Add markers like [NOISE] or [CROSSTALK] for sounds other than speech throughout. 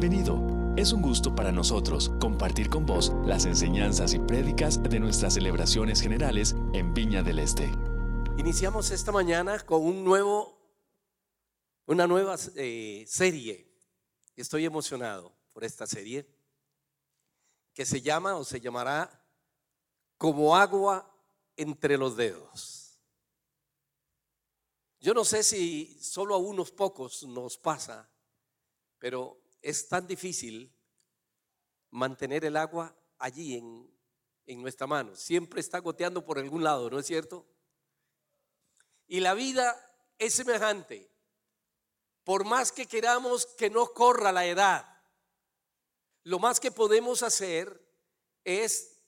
bienvenido. Es un gusto para nosotros compartir con vos las enseñanzas y prédicas de nuestras celebraciones generales en Viña del Este. Iniciamos esta mañana con un nuevo, una nueva eh, serie. Estoy emocionado por esta serie que se llama o se llamará Como agua entre los dedos. Yo no sé si solo a unos pocos nos pasa, pero es tan difícil mantener el agua allí en, en nuestra mano. Siempre está goteando por algún lado, ¿no es cierto? Y la vida es semejante. Por más que queramos que no corra la edad, lo más que podemos hacer es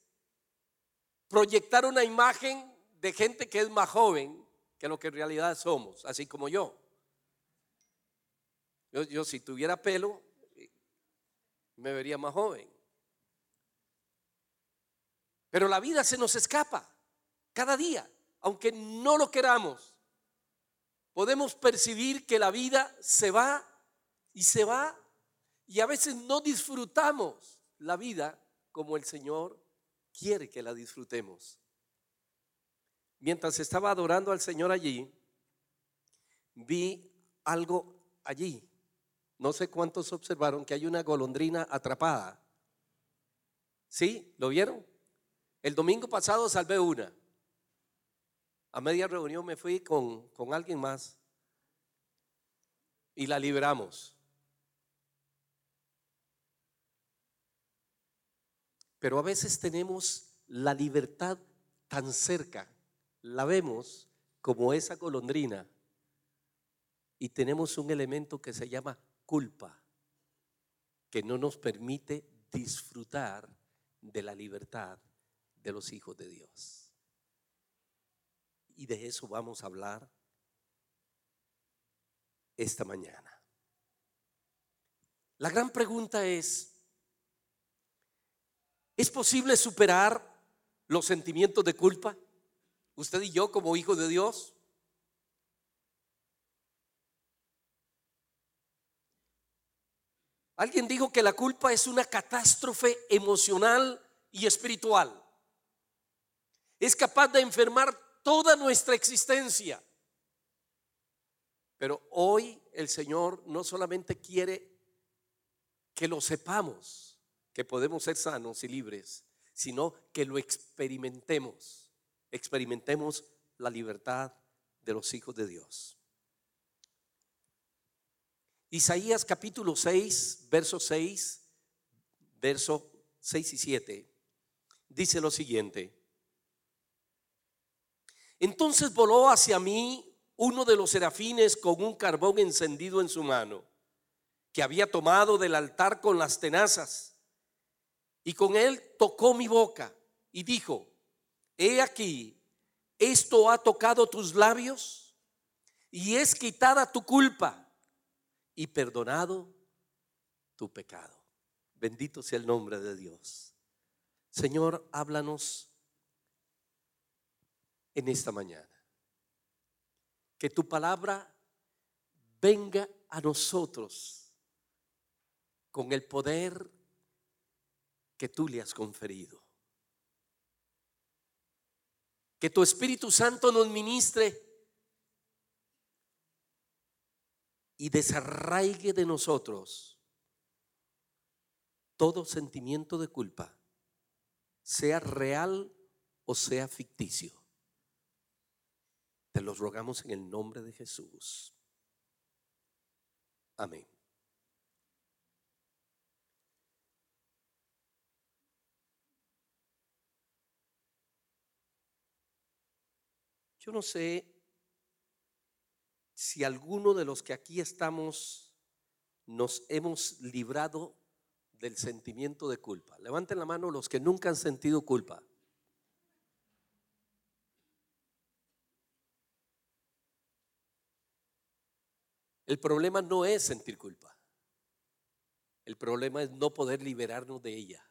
proyectar una imagen de gente que es más joven que lo que en realidad somos, así como yo. Yo, yo si tuviera pelo, me vería más joven. Pero la vida se nos escapa cada día, aunque no lo queramos. Podemos percibir que la vida se va y se va y a veces no disfrutamos la vida como el Señor quiere que la disfrutemos. Mientras estaba adorando al Señor allí, vi algo allí no sé cuántos observaron que hay una golondrina atrapada. ¿Sí? ¿Lo vieron? El domingo pasado salvé una. A media reunión me fui con, con alguien más y la liberamos. Pero a veces tenemos la libertad tan cerca, la vemos como esa golondrina y tenemos un elemento que se llama culpa que no nos permite disfrutar de la libertad de los hijos de Dios. Y de eso vamos a hablar esta mañana. La gran pregunta es, ¿es posible superar los sentimientos de culpa? Usted y yo como hijos de Dios. Alguien dijo que la culpa es una catástrofe emocional y espiritual. Es capaz de enfermar toda nuestra existencia. Pero hoy el Señor no solamente quiere que lo sepamos, que podemos ser sanos y libres, sino que lo experimentemos. Experimentemos la libertad de los hijos de Dios. Isaías capítulo 6, verso 6, verso 6 y 7, dice lo siguiente. Entonces voló hacia mí uno de los serafines con un carbón encendido en su mano, que había tomado del altar con las tenazas, y con él tocó mi boca y dijo, he aquí, esto ha tocado tus labios y es quitada tu culpa y perdonado tu pecado. Bendito sea el nombre de Dios. Señor, háblanos en esta mañana. Que tu palabra venga a nosotros con el poder que tú le has conferido. Que tu Espíritu Santo nos ministre y desarraigue de nosotros todo sentimiento de culpa, sea real o sea ficticio. Te los rogamos en el nombre de Jesús. Amén. Yo no sé si alguno de los que aquí estamos nos hemos librado del sentimiento de culpa. Levanten la mano los que nunca han sentido culpa. El problema no es sentir culpa. El problema es no poder liberarnos de ella.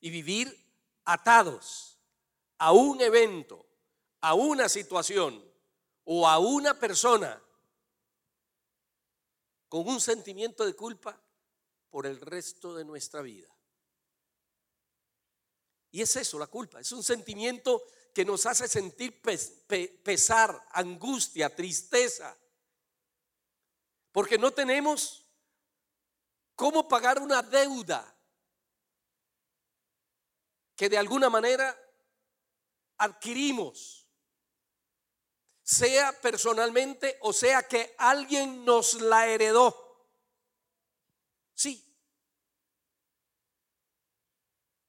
Y vivir atados a un evento, a una situación o a una persona con un sentimiento de culpa por el resto de nuestra vida. Y es eso, la culpa. Es un sentimiento que nos hace sentir pesar, angustia, tristeza. Porque no tenemos cómo pagar una deuda que de alguna manera adquirimos, sea personalmente o sea que alguien nos la heredó. Sí.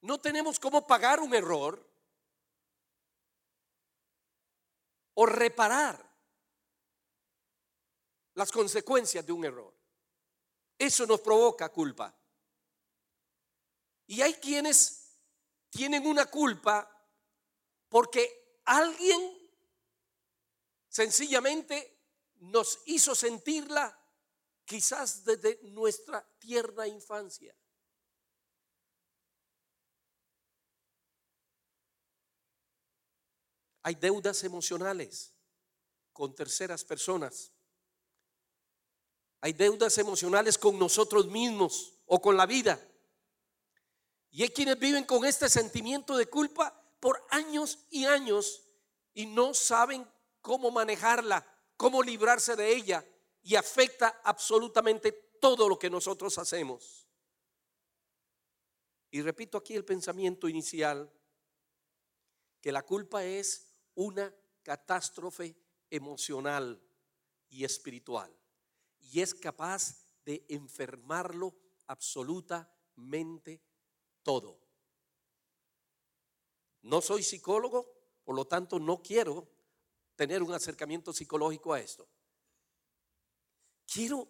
No tenemos cómo pagar un error o reparar las consecuencias de un error. Eso nos provoca culpa. Y hay quienes tienen una culpa porque alguien sencillamente nos hizo sentirla quizás desde nuestra tierna infancia. Hay deudas emocionales con terceras personas. Hay deudas emocionales con nosotros mismos o con la vida. Y hay quienes viven con este sentimiento de culpa por años y años y no saben cómo manejarla, cómo librarse de ella y afecta absolutamente todo lo que nosotros hacemos. Y repito aquí el pensamiento inicial, que la culpa es una catástrofe emocional y espiritual y es capaz de enfermarlo absolutamente todo. No soy psicólogo, por lo tanto no quiero tener un acercamiento psicológico a esto. Quiero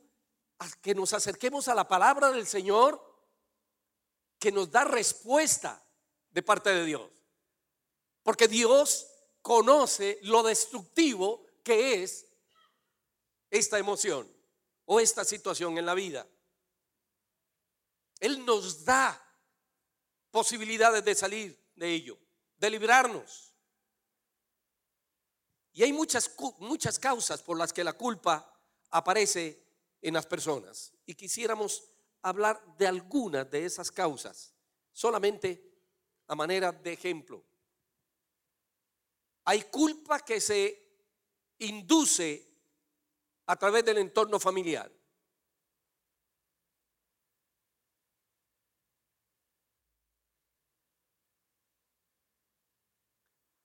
que nos acerquemos a la palabra del Señor que nos da respuesta de parte de Dios. Porque Dios conoce lo destructivo que es esta emoción o esta situación en la vida. Él nos da posibilidades de salir de ello, de librarnos. Y hay muchas, muchas causas por las que la culpa aparece en las personas. Y quisiéramos hablar de algunas de esas causas, solamente a manera de ejemplo. Hay culpa que se induce a través del entorno familiar.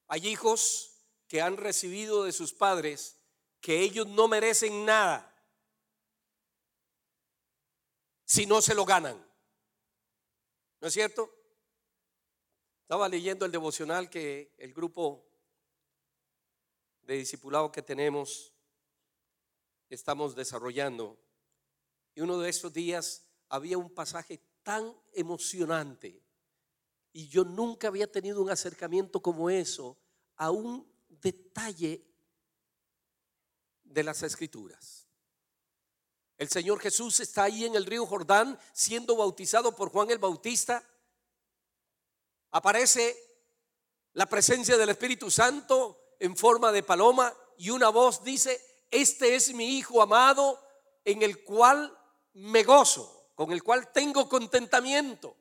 Hay hijos que han recibido de sus padres que ellos no merecen nada si no se lo ganan. ¿No es cierto? Estaba leyendo el devocional que el grupo de discipulado que tenemos estamos desarrollando. Y uno de esos días había un pasaje tan emocionante y yo nunca había tenido un acercamiento como eso a un detalle de las escrituras. El Señor Jesús está ahí en el río Jordán siendo bautizado por Juan el Bautista. Aparece la presencia del Espíritu Santo en forma de paloma y una voz dice, este es mi Hijo amado en el cual me gozo, con el cual tengo contentamiento.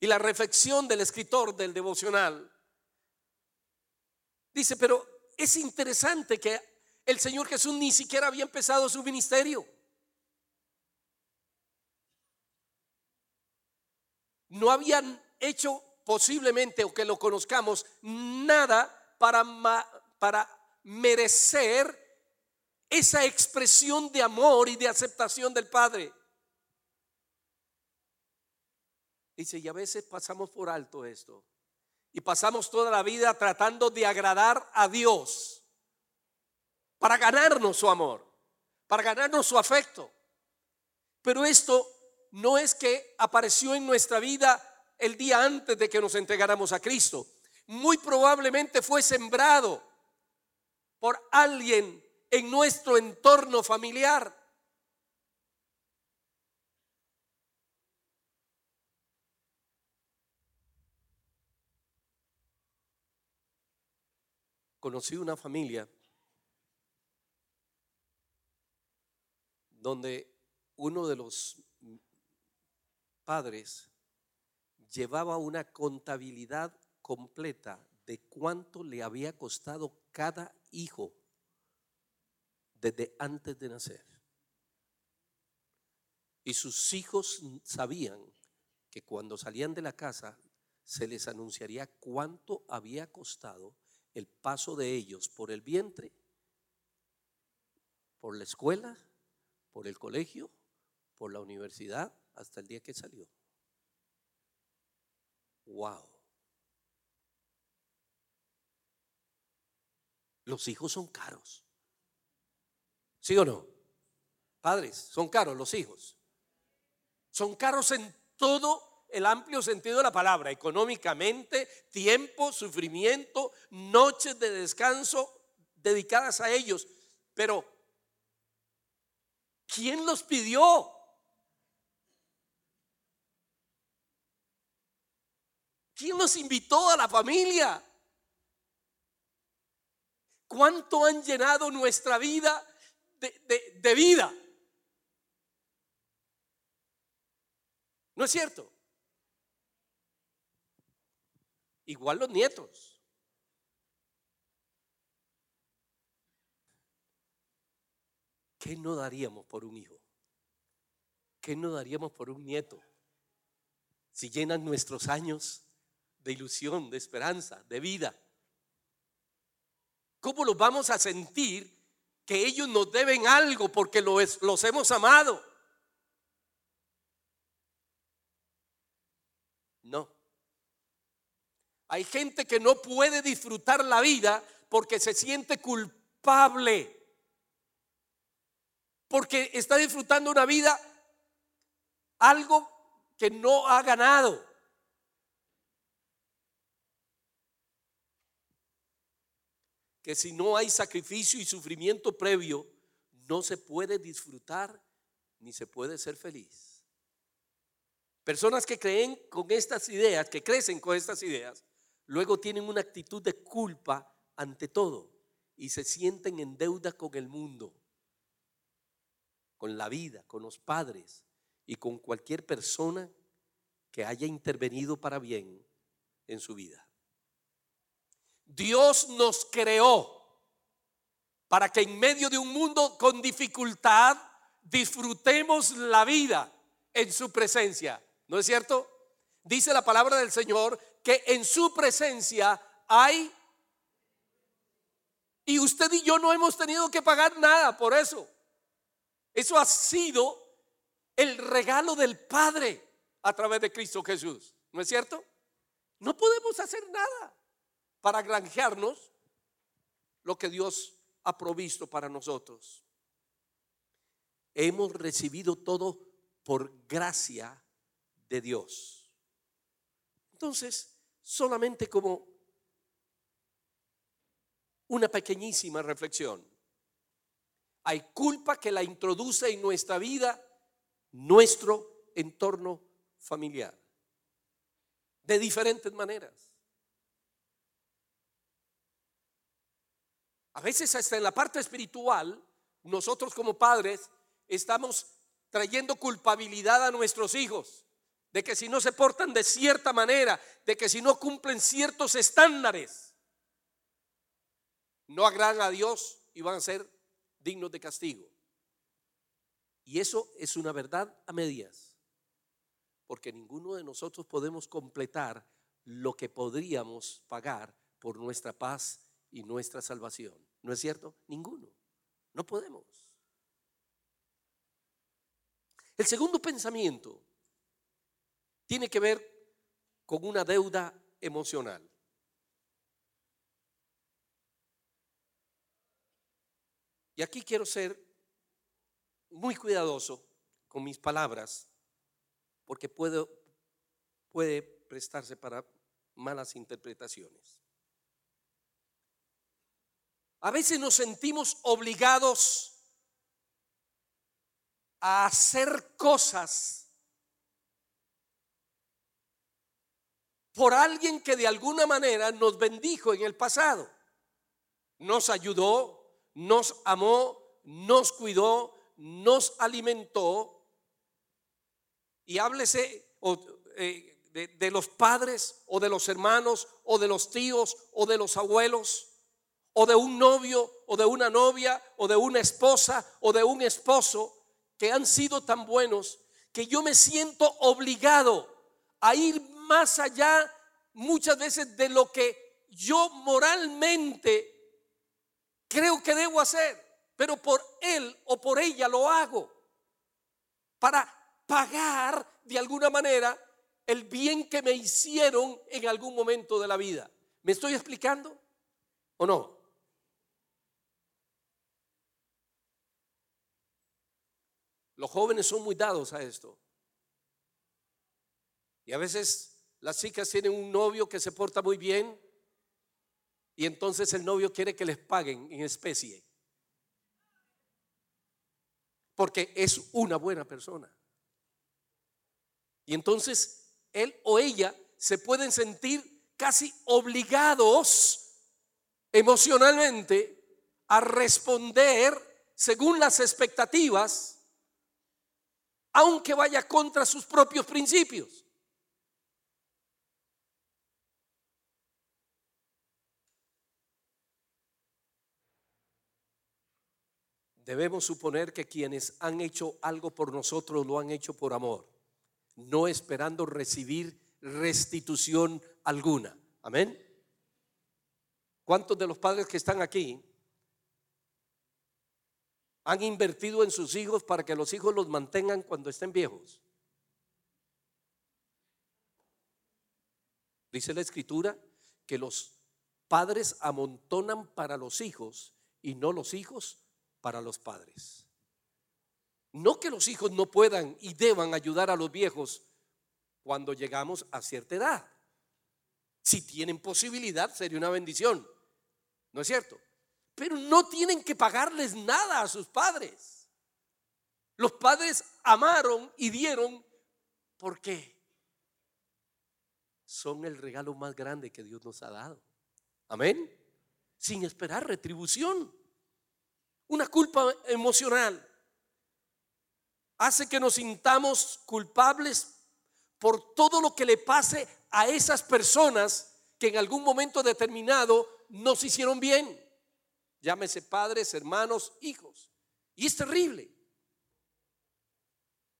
Y la reflexión del escritor del devocional dice, pero es interesante que el Señor Jesús ni siquiera había empezado su ministerio. No habían hecho posiblemente, o que lo conozcamos, nada para, para merecer esa expresión de amor y de aceptación del Padre. Dice, y a veces pasamos por alto esto. Y pasamos toda la vida tratando de agradar a Dios para ganarnos su amor, para ganarnos su afecto. Pero esto no es que apareció en nuestra vida el día antes de que nos entregáramos a Cristo. Muy probablemente fue sembrado por alguien en nuestro entorno familiar conocí una familia donde uno de los padres llevaba una contabilidad completa de cuánto le había costado cada hijo desde antes de nacer. Y sus hijos sabían que cuando salían de la casa se les anunciaría cuánto había costado el paso de ellos por el vientre, por la escuela, por el colegio, por la universidad, hasta el día que salió. Wow. Los hijos son caros. ¿Sí o no? Padres, son caros los hijos. Son caros en todo el amplio sentido de la palabra, económicamente, tiempo, sufrimiento, noches de descanso dedicadas a ellos. Pero, ¿quién los pidió? ¿Quién los invitó a la familia? ¿Cuánto han llenado nuestra vida de, de vida? ¿No es cierto? Igual los nietos. ¿Qué no daríamos por un hijo? ¿Qué no daríamos por un nieto? Si llenan nuestros años de ilusión, de esperanza, de vida. ¿Cómo los vamos a sentir que ellos nos deben algo porque los, los hemos amado? No. Hay gente que no puede disfrutar la vida porque se siente culpable. Porque está disfrutando una vida algo que no ha ganado. Que si no hay sacrificio y sufrimiento previo, no se puede disfrutar ni se puede ser feliz. Personas que creen con estas ideas, que crecen con estas ideas, luego tienen una actitud de culpa ante todo y se sienten en deuda con el mundo, con la vida, con los padres y con cualquier persona que haya intervenido para bien en su vida. Dios nos creó para que en medio de un mundo con dificultad disfrutemos la vida en su presencia. ¿No es cierto? Dice la palabra del Señor que en su presencia hay... Y usted y yo no hemos tenido que pagar nada por eso. Eso ha sido el regalo del Padre a través de Cristo Jesús. ¿No es cierto? No podemos hacer nada para granjearnos lo que Dios ha provisto para nosotros. Hemos recibido todo por gracia de Dios. Entonces, solamente como una pequeñísima reflexión. Hay culpa que la introduce en nuestra vida nuestro entorno familiar. De diferentes maneras. A veces hasta en la parte espiritual, nosotros como padres estamos trayendo culpabilidad a nuestros hijos de que si no se portan de cierta manera, de que si no cumplen ciertos estándares, no agradan a Dios y van a ser dignos de castigo. Y eso es una verdad a medias, porque ninguno de nosotros podemos completar lo que podríamos pagar por nuestra paz y nuestra salvación. ¿No es cierto? Ninguno. No podemos. El segundo pensamiento tiene que ver con una deuda emocional. Y aquí quiero ser muy cuidadoso con mis palabras, porque puedo, puede prestarse para malas interpretaciones. A veces nos sentimos obligados a hacer cosas por alguien que de alguna manera nos bendijo en el pasado. Nos ayudó, nos amó, nos cuidó, nos alimentó. Y háblese eh, de, de los padres o de los hermanos o de los tíos o de los abuelos o de un novio o de una novia o de una esposa o de un esposo que han sido tan buenos que yo me siento obligado a ir más allá muchas veces de lo que yo moralmente creo que debo hacer, pero por él o por ella lo hago para pagar de alguna manera el bien que me hicieron en algún momento de la vida. ¿Me estoy explicando o no? Los jóvenes son muy dados a esto. Y a veces las chicas tienen un novio que se porta muy bien y entonces el novio quiere que les paguen en especie. Porque es una buena persona. Y entonces él o ella se pueden sentir casi obligados emocionalmente a responder según las expectativas, aunque vaya contra sus propios principios. Debemos suponer que quienes han hecho algo por nosotros lo han hecho por amor, no esperando recibir restitución alguna. Amén. ¿Cuántos de los padres que están aquí han invertido en sus hijos para que los hijos los mantengan cuando estén viejos? Dice la escritura que los padres amontonan para los hijos y no los hijos para los padres. No que los hijos no puedan y deban ayudar a los viejos cuando llegamos a cierta edad. Si tienen posibilidad, sería una bendición. ¿No es cierto? Pero no tienen que pagarles nada a sus padres. Los padres amaron y dieron porque son el regalo más grande que Dios nos ha dado. Amén. Sin esperar retribución. Una culpa emocional hace que nos sintamos culpables por todo lo que le pase a esas personas que en algún momento determinado nos hicieron bien. Llámese padres, hermanos, hijos. Y es terrible.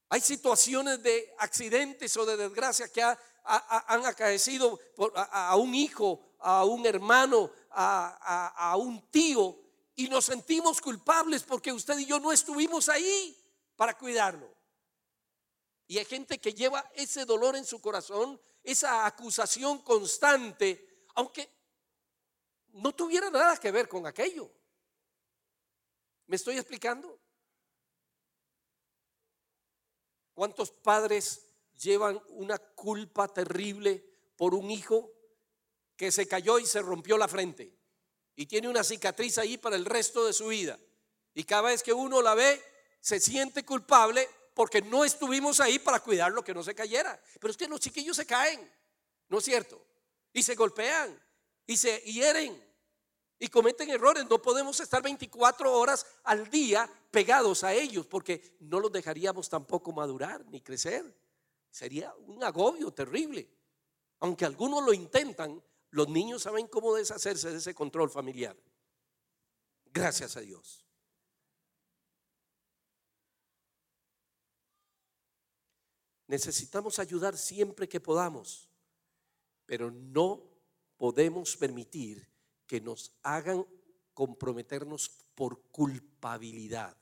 Hay situaciones de accidentes o de desgracia que han acaecido a, un hijo, a un hermano, a un tío, y nos sentimos culpables porque usted y yo no estuvimos ahí para cuidarlo. Y hay gente que lleva ese dolor en su corazón, esa acusación constante, aunque no tuviera nada que ver con aquello. ¿Me estoy explicando? ¿Cuántos padres llevan una culpa terrible por un hijo que se cayó y se rompió la frente? Y tiene una cicatriz ahí para el resto de su vida. Y cada vez que uno la ve, se siente culpable porque no estuvimos ahí para cuidarlo que no se cayera. Pero es que los chiquillos se caen, ¿no es cierto? Y se golpean y se hieren y cometen errores. No podemos estar 24 horas al día pegados a ellos porque no los dejaríamos tampoco madurar ni crecer. Sería un agobio terrible. Aunque algunos lo intentan, los niños saben cómo deshacerse de ese control familiar. Gracias a Dios. Necesitamos ayudar siempre que podamos, pero no podemos permitir que nos hagan comprometernos por culpabilidad.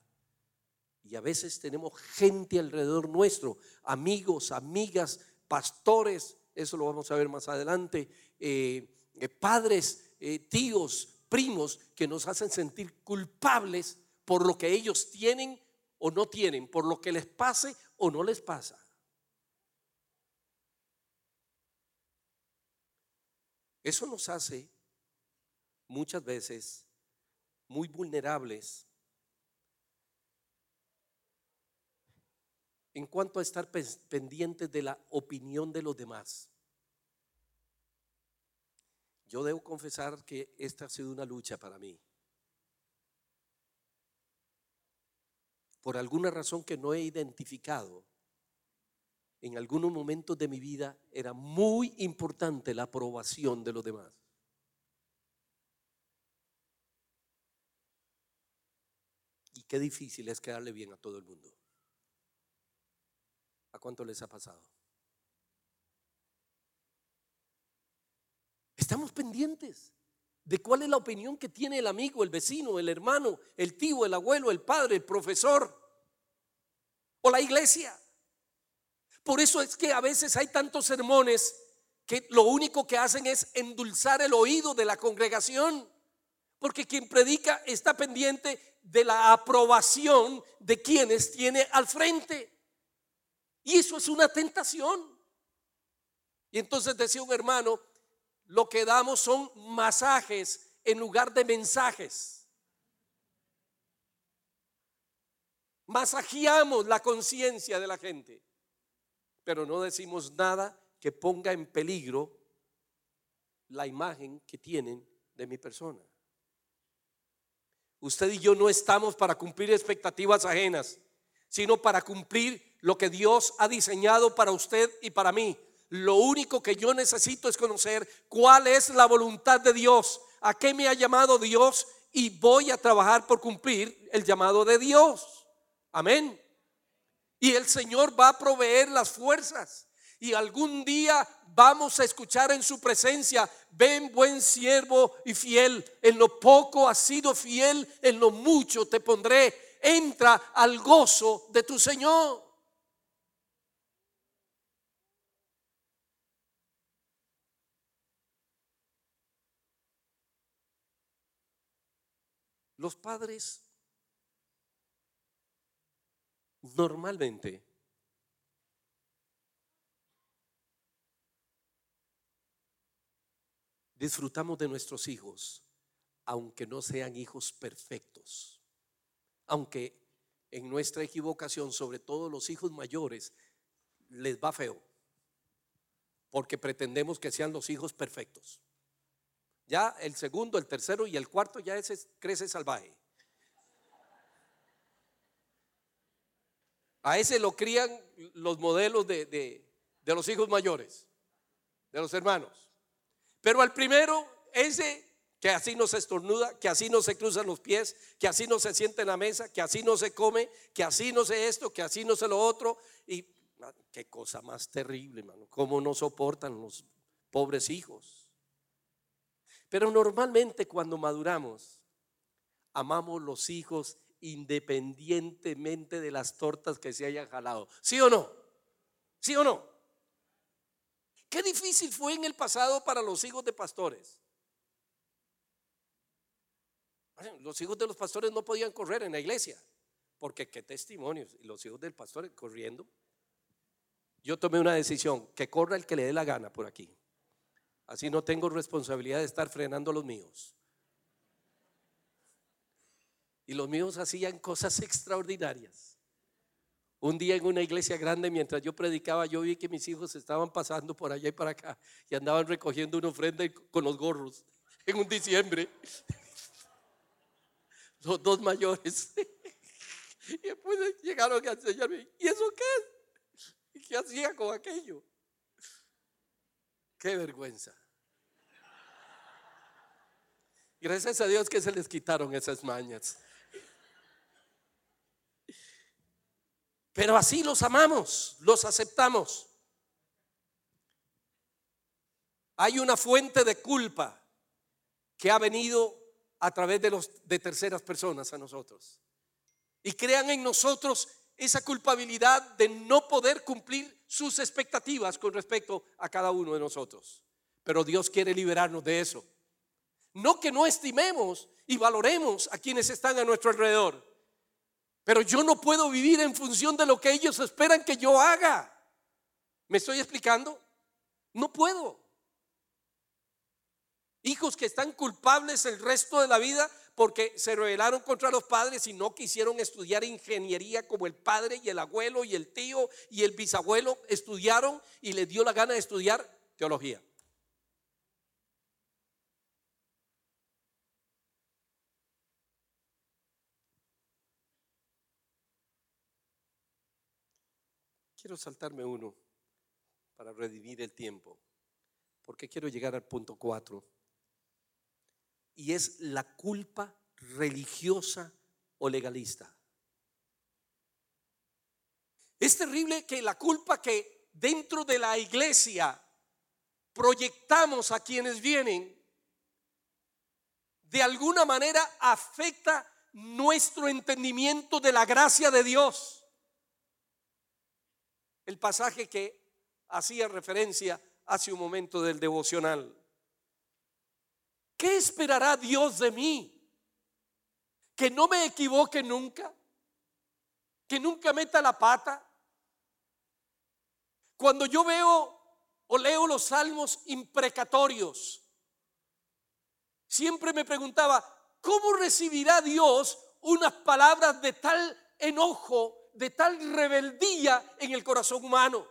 Y a veces tenemos gente alrededor nuestro, amigos, amigas, pastores, eso lo vamos a ver más adelante, eh, eh, padres, eh, tíos, primos que nos hacen sentir culpables por lo que ellos tienen o no tienen, por lo que les pase o no les pasa. Eso nos hace muchas veces muy vulnerables en cuanto a estar pendientes de la opinión de los demás. Yo debo confesar que esta ha sido una lucha para mí. Por alguna razón que no he identificado, en algunos momentos de mi vida era muy importante la aprobación de los demás. Y qué difícil es quedarle bien a todo el mundo. ¿A cuánto les ha pasado? Estamos pendientes de cuál es la opinión que tiene el amigo, el vecino, el hermano, el tío, el abuelo, el padre, el profesor o la iglesia. Por eso es que a veces hay tantos sermones que lo único que hacen es endulzar el oído de la congregación. Porque quien predica está pendiente de la aprobación de quienes tiene al frente. Y eso es una tentación. Y entonces decía un hermano, lo que damos son masajes en lugar de mensajes. Masajeamos la conciencia de la gente pero no decimos nada que ponga en peligro la imagen que tienen de mi persona. Usted y yo no estamos para cumplir expectativas ajenas, sino para cumplir lo que Dios ha diseñado para usted y para mí. Lo único que yo necesito es conocer cuál es la voluntad de Dios, a qué me ha llamado Dios y voy a trabajar por cumplir el llamado de Dios. Amén. Y el Señor va a proveer las fuerzas. Y algún día vamos a escuchar en su presencia, ven buen siervo y fiel, en lo poco has sido fiel, en lo mucho te pondré, entra al gozo de tu Señor. Los padres normalmente disfrutamos de nuestros hijos, aunque no sean hijos perfectos, aunque en nuestra equivocación, sobre todo los hijos mayores, les va feo, porque pretendemos que sean los hijos perfectos. Ya el segundo, el tercero y el cuarto ya ese crece salvaje. A ese lo crían los modelos de, los hijos mayores, de los hermanos. Pero al primero, ese que así no se estornuda, que así no se cruzan los pies, que así no se siente en la mesa, que así no se come, que así no se esto, que así no se lo otro. Y ah, qué cosa más terrible, hermano. Cómo no soportan los pobres hijos. Pero normalmente cuando maduramos, amamos los hijos independientemente de las tortas que se hayan jalado. ¿Sí o no? ¿Sí o no? Qué difícil fue en el pasado para los hijos de pastores. Los hijos de los pastores no podían correr en la iglesia, porque qué testimonios. Y los hijos del pastor corriendo. Yo tomé una decisión, que corra el que le dé la gana por aquí. Así no tengo responsabilidad de estar frenando los míos. Y los míos hacían cosas extraordinarias. Un día en una iglesia grande, mientras yo predicaba, yo vi que mis hijos estaban pasando por allá y para acá y andaban recogiendo una ofrenda con los gorros [LAUGHS] en un diciembre. [LAUGHS] Los dos mayores. [LAUGHS] Y después llegaron a enseñarme, ¿y eso qué? ¿Y qué hacía con aquello? Qué vergüenza. Gracias a Dios que se les quitaron esas mañas. Pero así los amamos, los aceptamos. Hay una fuente de culpa que ha venido a través de, los, de terceras personas a nosotros. Y crean en nosotros esa culpabilidad de no poder cumplir sus expectativas con respecto a cada uno de nosotros. Pero Dios quiere liberarnos de eso. No que no estimemos y valoremos a quienes están a nuestro alrededor, pero yo no puedo vivir en función de lo que ellos esperan que yo haga. ¿Me estoy explicando? No puedo. Hijos que están culpables el resto de la vida porque se rebelaron contra los padres y no quisieron estudiar ingeniería como el padre y el abuelo y el tío y el bisabuelo estudiaron y les dio la gana de estudiar teología. Quiero saltarme uno para redimir el tiempo, porque quiero llegar al punto 4. Y es la culpa religiosa o legalista. Es terrible que la culpa que dentro de la iglesia proyectamos a quienes vienen, de alguna manera afecta nuestro entendimiento de la gracia de Dios. El pasaje que hacía referencia hace un momento del devocional. ¿Qué esperará Dios de mí? ¿Que no me equivoque nunca? ¿Que nunca meta la pata? Cuando yo veo o leo los salmos imprecatorios, siempre me preguntaba, ¿cómo recibirá Dios unas palabras de tal enojo, de tal rebeldía en el corazón humano?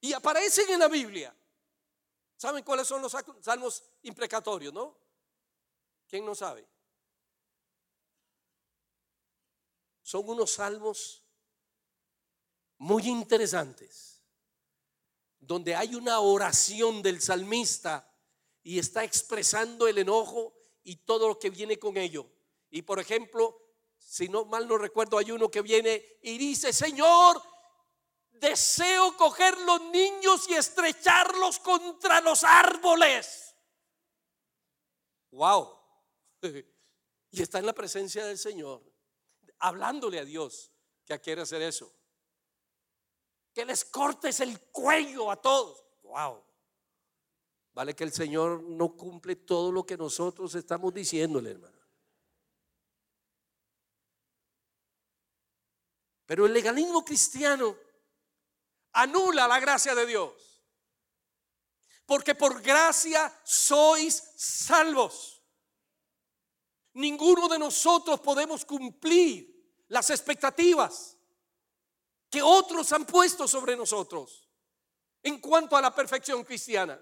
Y aparecen en la Biblia. ¿Saben cuáles son los salmos imprecatorios, no? ¿Quién no sabe? Son unos salmos muy interesantes, donde hay una oración del salmista y está expresando el enojo y todo lo que viene con ello. Y por ejemplo, si no mal no recuerdo, hay uno que viene y dice, Señor, deseo coger los niños y estrecharlos contra los árboles. Wow. [LAUGHS] Y está en la presencia del Señor, hablándole a Dios que quiere hacer eso. Que les cortes el cuello a todos. Wow. Vale que el Señor no cumple todo lo que nosotros estamos diciéndole, hermano. Pero el legalismo cristiano anula la gracia de Dios. Porque por gracia sois salvos. Ninguno de nosotros podemos cumplir las expectativas que otros han puesto sobre nosotros en cuanto a la perfección cristiana.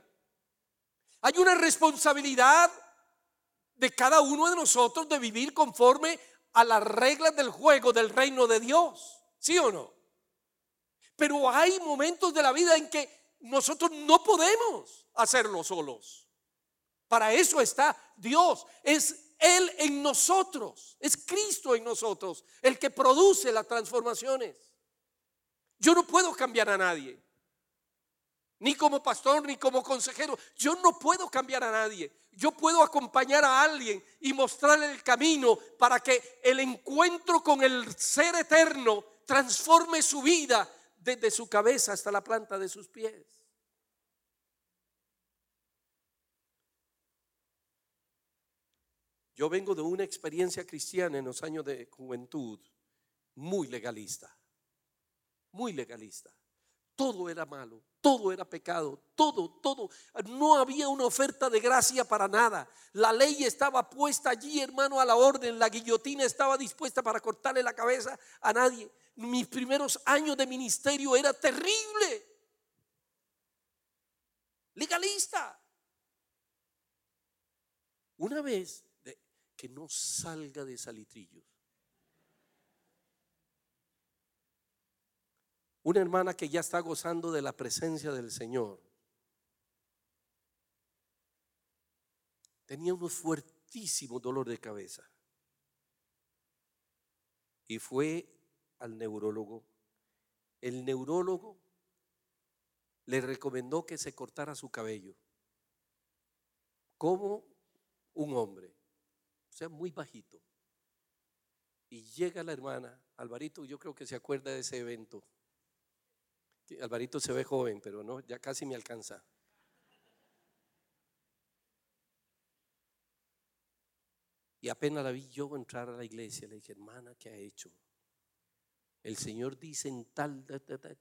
Hay una responsabilidad de cada uno de nosotros de vivir conforme a las reglas del juego del reino de Dios. ¿Sí o no? Pero hay momentos de la vida en que nosotros no podemos hacerlo solos. Para eso está Dios. Es Él en nosotros. Es Cristo en nosotros el que produce las transformaciones. Yo no puedo cambiar a nadie. Ni como pastor, ni como consejero. Yo no puedo cambiar a nadie. Yo puedo acompañar a alguien y mostrarle el camino para que el encuentro con el ser eterno transforme su vida desde su cabeza hasta la planta de sus pies. Yo vengo de una experiencia cristiana en los años de juventud muy legalista, muy legalista. Todo era malo, todo era pecado, todo, todo. No había una oferta de gracia para nada. La ley estaba puesta allí, hermano, a la orden. La guillotina estaba dispuesta para cortarle la cabeza a nadie mis primeros años de ministerio era terrible. Legalista. Una vez que no salga de salitrillos. Una hermana que ya está gozando de la presencia del Señor. Tenía un fuertísimo dolor de cabeza. Y fue al neurólogo. El neurólogo le recomendó que se cortara su cabello como un hombre, o sea, muy bajito. Y llega la hermana, Alvarito, yo creo que se acuerda de ese evento. Alvarito se ve joven, pero no, ya casi me alcanza. Y apenas la vi yo entrar a la iglesia, le dije, hermana, ¿qué ha hecho? El Señor dice en tal,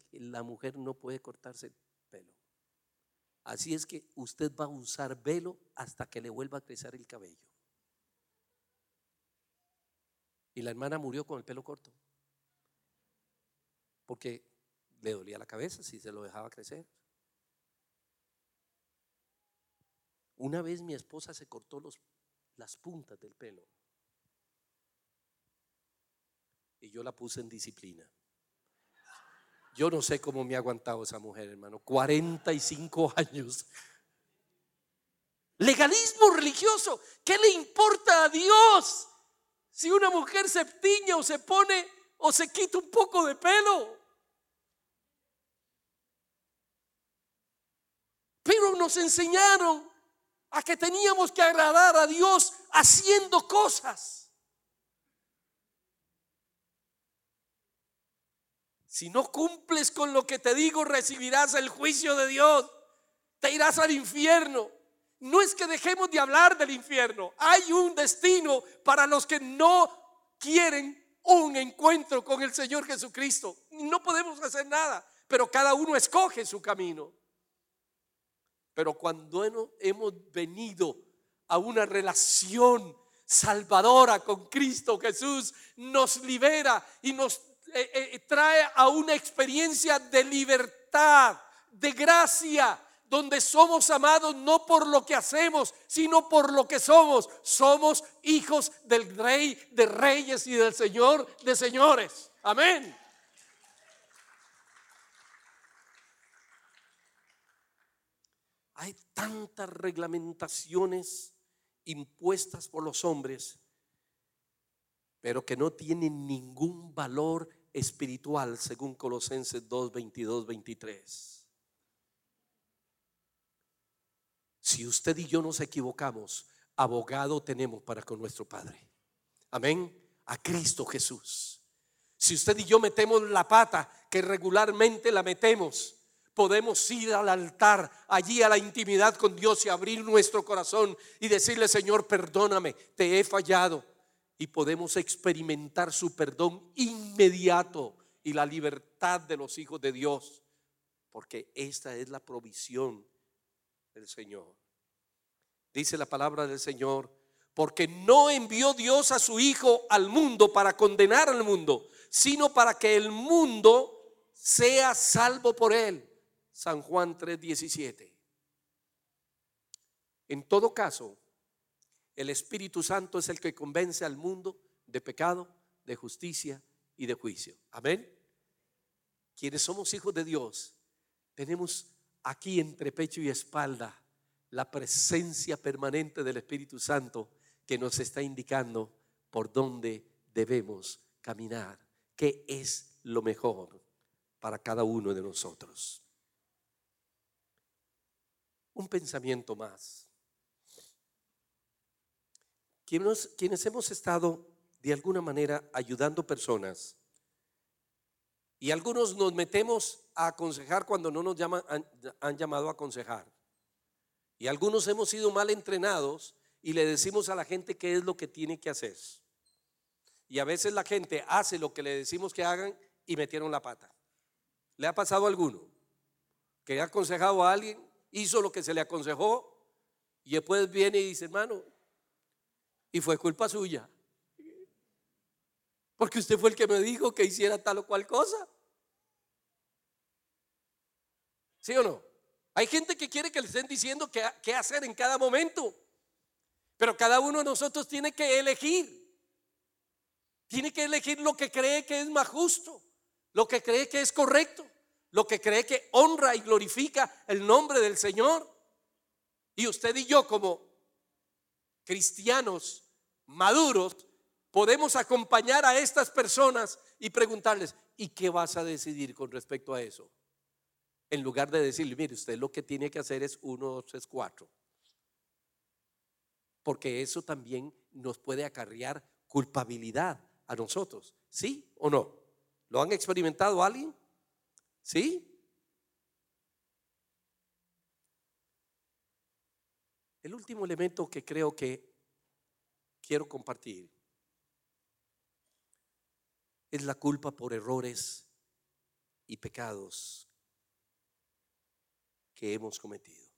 que la mujer no puede cortarse el pelo. Así es que usted va a usar velo hasta que le vuelva a crecer el cabello. Y la hermana murió con el pelo corto. Porque le dolía la cabeza si se lo dejaba crecer. Una vez mi esposa se cortó los, las puntas del pelo y yo la puse en disciplina. Yo no sé cómo me ha aguantado esa mujer, hermano. 45 años. Legalismo religioso. ¿Qué le importa a Dios si una mujer se tiña o se pone o se quita un poco de pelo? Nos enseñaron a que teníamos que agradar a Dios haciendo cosas. Si no cumples con lo que te digo, recibirás el juicio de Dios. Te irás al infierno. No es que dejemos de hablar del infierno. Hay un destino para los que no quieren un encuentro con el Señor Jesucristo. No podemos hacer nada, pero cada uno escoge su camino. Pero cuando hemos venido a una relación salvadora con Cristo Jesús, nos libera y nos eh, eh, trae a una experiencia de libertad, de gracia, donde somos amados no por lo que hacemos, sino por lo que somos. Somos hijos del Rey de Reyes y del Señor de Señores. Amén. Hay tantas reglamentaciones impuestas por los hombres, pero que no tienen ningún valor espiritual según Colosenses 2, 22, 23. Si usted y yo nos equivocamos, abogado tenemos para con nuestro Padre. Amén. A Cristo Jesús. Si usted y yo metemos la pata, que regularmente la metemos, podemos ir al altar, allí a la intimidad con Dios y abrir nuestro corazón y decirle, Señor, perdóname, te he fallado y podemos experimentar su perdón inmediato y la libertad de los hijos de Dios, porque esta es la provisión del Señor. Dice la palabra del Señor, porque no envió Dios a su Hijo al mundo para condenar al mundo, sino para que el mundo sea salvo por él. San Juan 3:17. En todo caso, el Espíritu Santo es el que convence al mundo de pecado, de justicia y de juicio. Amén. Quienes somos hijos de Dios, tenemos aquí entre pecho y espalda la presencia permanente del Espíritu Santo que nos está indicando por dónde debemos caminar, qué es lo mejor para cada uno de nosotros. Un pensamiento más quienes, hemos estado de alguna manera ayudando personas y algunos nos metemos a aconsejar cuando no nos llaman, han, llamado a aconsejar. Y algunos hemos sido mal entrenados y le decimos a la gente qué es lo que tiene que hacer. Y a veces la gente hace lo que le decimos que hagan y metieron la pata. ¿Le ha pasado a alguno? Que ha aconsejado a alguien, hizo lo que se le aconsejó y después viene y dice, hermano, y fue culpa suya. Porque usted fue el que me dijo que hiciera tal o cual cosa. ¿Sí o no? Hay gente que quiere que le estén diciendo qué, qué hacer en cada momento. Pero cada uno de nosotros tiene que elegir. Tiene que elegir lo que cree que es más justo, lo que cree que es correcto, lo que cree que honra y glorifica el nombre del Señor. Y usted y yo como cristianos maduros, podemos acompañar a estas personas y preguntarles, ¿y qué vas a decidir con respecto a eso? En lugar de decirle, mire, usted lo que tiene que hacer es uno, dos, tres, cuatro. Porque eso también nos puede acarrear culpabilidad a nosotros. ¿Sí o no? ¿Lo han experimentado alguien? ¿Sí? El último elemento que creo que quiero compartir es la culpa por errores y pecados que hemos cometido.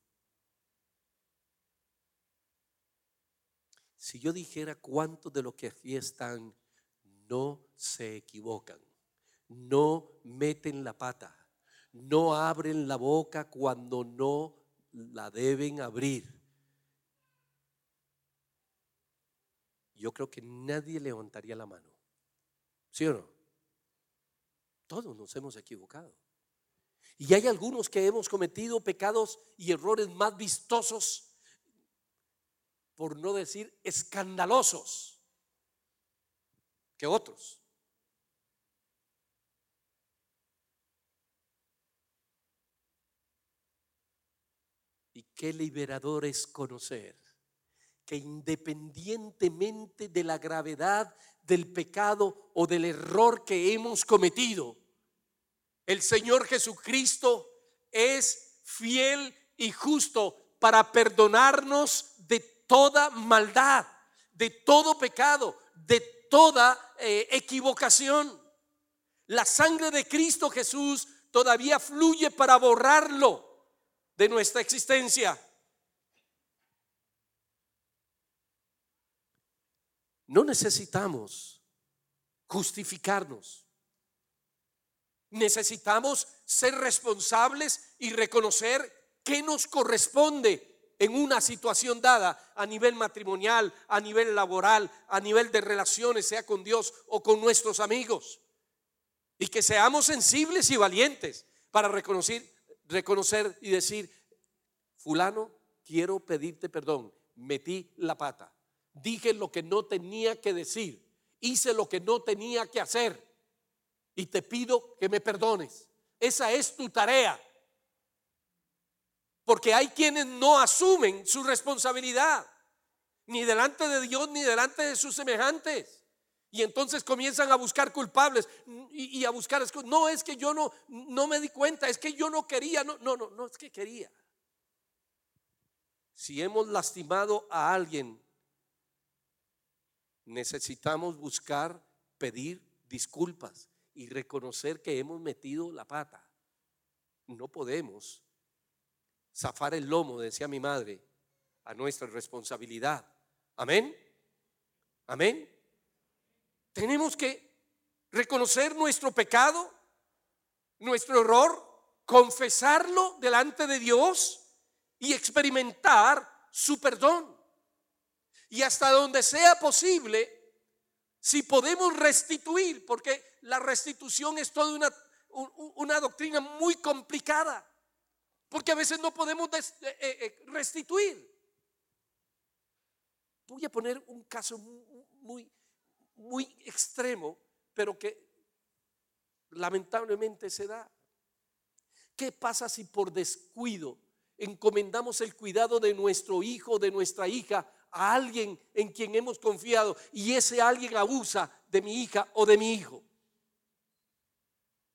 Si yo dijera cuántos de los que aquí están no se equivocan, no meten la pata, no abren la boca cuando no la deben abrir, yo creo que nadie levantaría la mano. ¿Sí o no? Todos nos hemos equivocado. Y hay algunos que hemos cometido pecados y errores más vistosos, por no decir escandalosos, que otros. Y qué liberador es conocer que independientemente de la gravedad del pecado o del error que hemos cometido, el Señor Jesucristo es fiel y justo para perdonarnos de toda maldad, de todo pecado, de toda eh, equivocación. La sangre de Cristo Jesús todavía fluye para borrarlo de nuestra existencia. No necesitamos justificarnos. Necesitamos ser responsables y reconocer qué nos corresponde en una situación dada a nivel matrimonial, a nivel laboral, a nivel de relaciones, sea con Dios o con nuestros amigos. Y que seamos sensibles y valientes para reconocer, reconocer y decir, fulano, quiero pedirte perdón, metí la pata, dije lo que no tenía que decir, hice lo que no tenía que hacer y te pido que me perdones. Esa es tu tarea. Porque hay quienes no asumen su responsabilidad, ni delante de Dios ni delante de sus semejantes. Y entonces comienzan a buscar culpables y, a buscar No es que yo no, no me di cuenta, es que yo no quería. No, no, no, no es que quería. Si hemos lastimado a alguien, necesitamos buscar pedir disculpas y reconocer que hemos metido la pata. No podemos zafar el lomo, decía mi madre, a nuestra responsabilidad. Amén. Amén. Tenemos que reconocer nuestro pecado, nuestro error, confesarlo delante de Dios y experimentar su perdón. Y hasta donde sea posible, si podemos restituir, porque la restitución es toda una, una doctrina muy complicada, porque a veces no podemos eh, eh, eh, restituir. Voy a poner un caso muy, muy extremo, pero que lamentablemente se da. ¿Qué pasa si por descuido encomendamos el cuidado de nuestro hijo, de nuestra hija a alguien en quien hemos confiado y ese alguien abusa de mi hija o de mi hijo.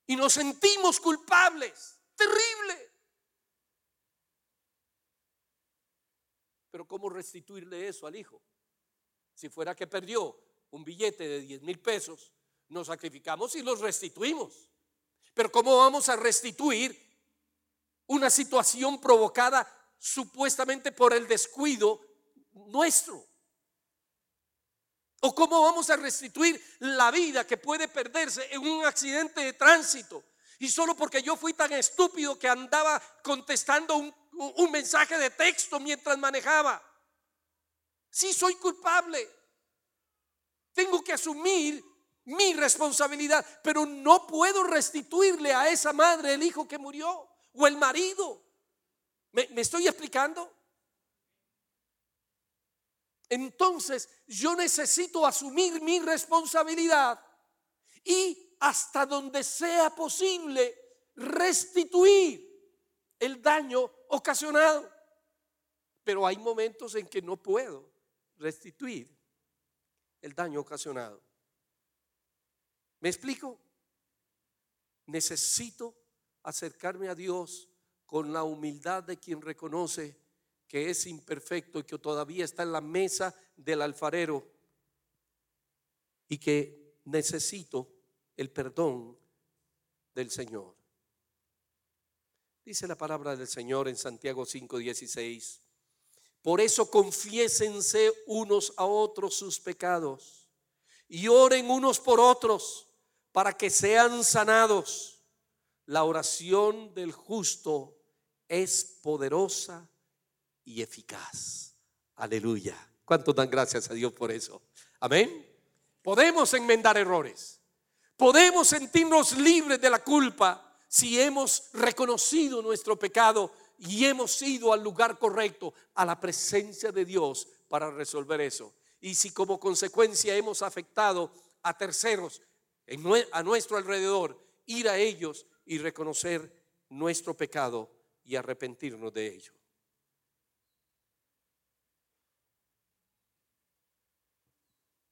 Y nos sentimos culpables. Terrible. Pero ¿cómo restituirle eso al hijo? Si fuera que perdió un billete de 10 mil pesos, nos sacrificamos y los restituimos. Pero ¿cómo vamos a restituir una situación provocada supuestamente por el descuido nuestro. ¿O cómo vamos a restituir la vida que puede perderse en un accidente de tránsito? Y solo porque yo fui tan estúpido que andaba contestando un, un mensaje de texto mientras manejaba. Sí, soy culpable. Tengo que asumir mi responsabilidad, pero no puedo restituirle a esa madre el hijo que murió o el marido. ¿Me, estoy explicando? entonces yo necesito asumir mi responsabilidad y hasta donde sea posible restituir el daño ocasionado. Pero hay momentos en que no puedo restituir el daño ocasionado. ¿Me explico? Necesito acercarme a Dios con la humildad de quien reconoce que es imperfecto y que todavía está en la mesa del alfarero y que necesito el perdón del Señor. Dice la palabra del Señor en Santiago 5:16. Por eso confiésense unos a otros sus pecados y oren unos por otros para que sean sanados. La oración del justo es poderosa y eficaz. Aleluya. ¿Cuánto dan gracias a Dios por eso? Amén. Podemos enmendar errores. Podemos sentirnos libres de la culpa si hemos reconocido nuestro pecado y hemos ido al lugar correcto, a la presencia de Dios para resolver eso. Y si como consecuencia hemos afectado a terceros a nuestro alrededor, ir a ellos y reconocer nuestro pecado y arrepentirnos de ello.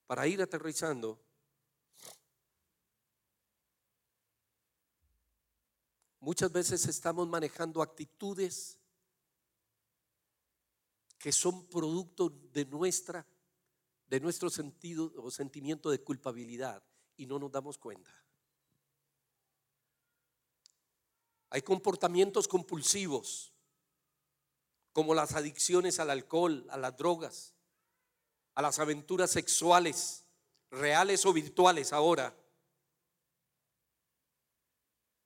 Para ir aterrizando, muchas veces estamos manejando actitudes que son producto de nuestra de nuestro sentido o sentimiento de culpabilidad y no nos damos cuenta. Hay comportamientos compulsivos, como las adicciones al alcohol, a las drogas, a las aventuras sexuales, reales o virtuales ahora.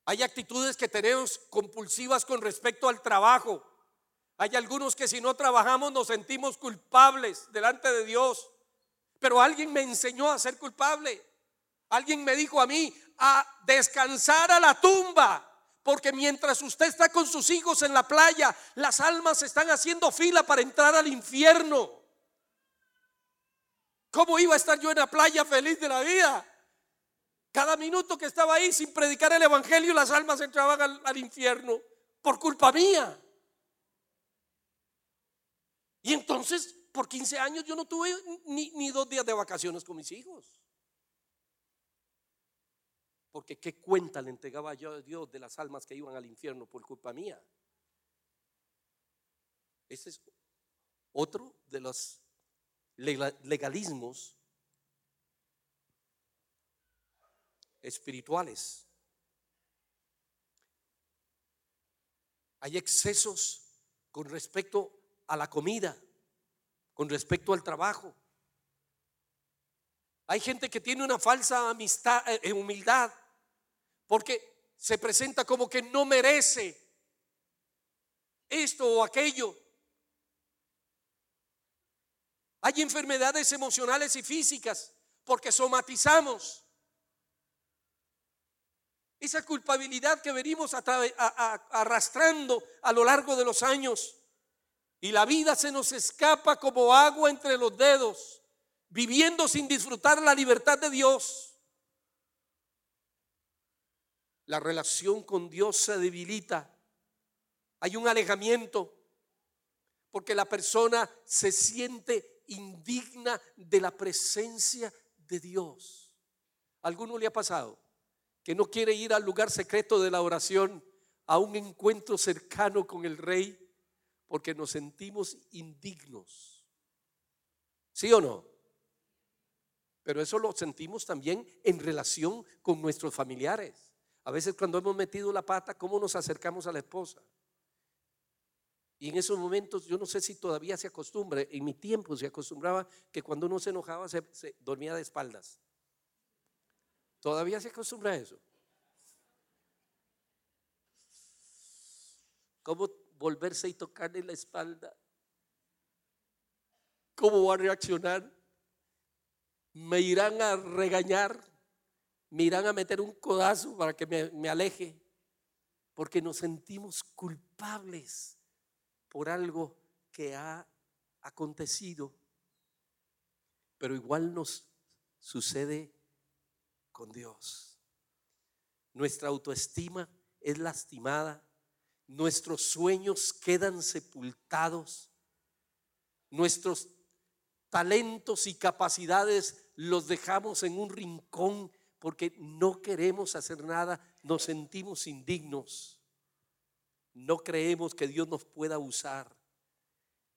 Hay actitudes que tenemos compulsivas con respecto al trabajo. Hay algunos que si no trabajamos nos sentimos culpables delante de Dios. Pero alguien me enseñó a ser culpable. Alguien me dijo a mí a descansar a la tumba. Porque mientras usted está con sus hijos en la playa, las almas están haciendo fila para entrar al infierno. ¿Cómo iba a estar yo en la playa feliz de la vida? Cada minuto que estaba ahí sin predicar el Evangelio, las almas entraban al, al infierno por culpa mía. Y entonces por 15 años yo no tuve ni, dos días de vacaciones con mis hijos. Porque qué cuenta le entregaba yo a Dios de las almas que iban al infierno por culpa mía. Ese es otro de los legalismos espirituales. Hay excesos con respecto a la comida con respecto al trabajo. Hay gente que tiene una falsa amistad, eh, humildad, porque se presenta como que no merece esto o aquello. Hay enfermedades emocionales y físicas porque somatizamos. Esa culpabilidad que venimos arrastrando a lo largo de los años. Y la vida se nos escapa como agua entre los dedos, viviendo sin disfrutar la libertad de Dios. La relación con Dios se debilita. Hay un alejamiento porque la persona se siente indigna de la presencia de Dios. alguno le ha pasado que no quiere ir al lugar secreto de la oración, a un encuentro cercano con el Rey? porque nos sentimos indignos. ¿Sí o no? Pero eso lo sentimos también en relación con nuestros familiares. A veces cuando hemos metido la pata, ¿cómo nos acercamos a la esposa? Y en esos momentos, yo no sé si todavía se acostumbra, en mi tiempo se acostumbraba que cuando uno se enojaba se, dormía de espaldas. ¿Todavía se acostumbra a eso? ¿Cómo volverse y tocarle la espalda. ¿Cómo va a reaccionar? ¿Me irán a regañar? ¿Me irán a meter un codazo para que me, me aleje? Porque nos sentimos culpables por algo que ha acontecido. Pero igual nos sucede Dios. Nuestra autoestima es lastimada nuestros sueños quedan sepultados, nuestros talentos y capacidades los dejamos en un rincón porque no queremos hacer nada, nos sentimos indignos, no creemos que Dios nos pueda usar,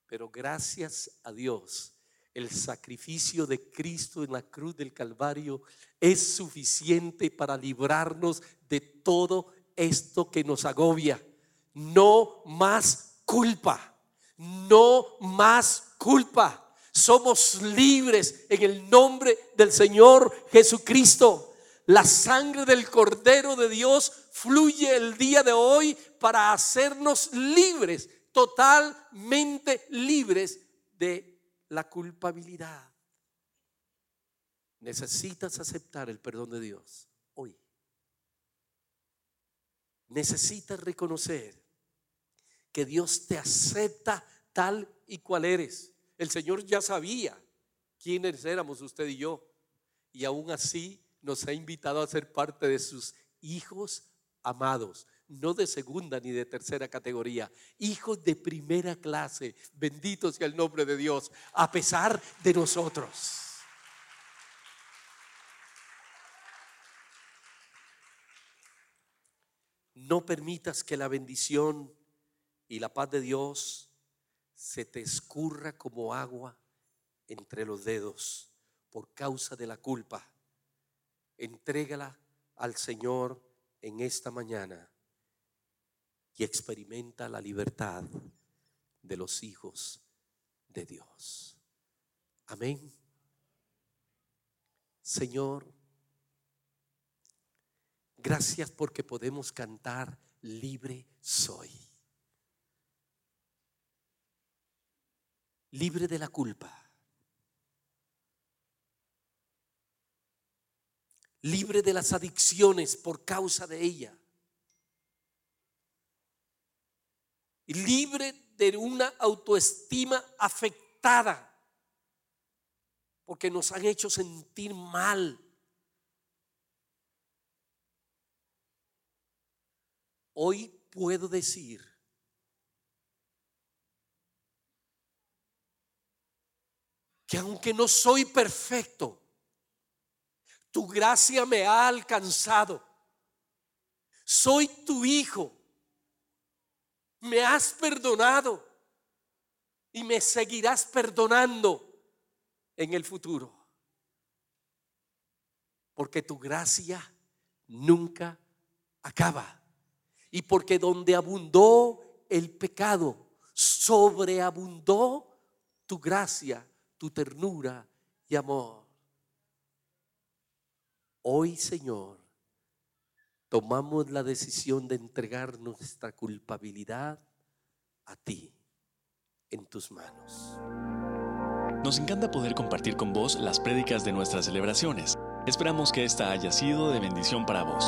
pero gracias a Dios. El sacrificio de Cristo en la cruz del Calvario es suficiente para librarnos de todo esto que nos agobia no más culpa, no más culpa. Somos libres en el nombre del Señor Jesucristo. La sangre del Cordero de Dios fluye el día de hoy para hacernos libres, totalmente libres de la culpabilidad. Necesitas aceptar el perdón de Dios. hoy. Necesitas reconocer que Dios te acepta tal y cual eres. El Señor ya sabía quiénes éramos usted y yo. Y aún así nos ha invitado a ser parte de sus hijos amados, no de segunda ni de tercera categoría, hijos de primera clase, bendito sea el nombre de Dios, a pesar de nosotros. No permitas que la bendición y la paz de Dios se te escurra como agua entre los dedos por causa de la culpa. Entrégala al Señor en esta mañana y experimenta la libertad de los hijos de Dios. Amén. Señor, gracias porque podemos cantar libre soy. Libre de la culpa. Libre de las adicciones por causa de ella. Libre de una autoestima afectada, porque nos han hecho sentir mal. Hoy puedo decir que aunque no soy perfecto, tu gracia me ha alcanzado. Soy tu hijo me has perdonado y me seguirás perdonando en el futuro. Porque tu gracia nunca acaba. Y porque donde abundó el pecado, sobreabundó tu gracia, tu ternura y amor. Hoy, Señor, tomamos la decisión de entregar nuestra culpabilidad a ti, en tus manos. Nos encanta poder compartir con vos las prédicas de nuestras celebraciones. Esperamos que esta haya sido de bendición para vos.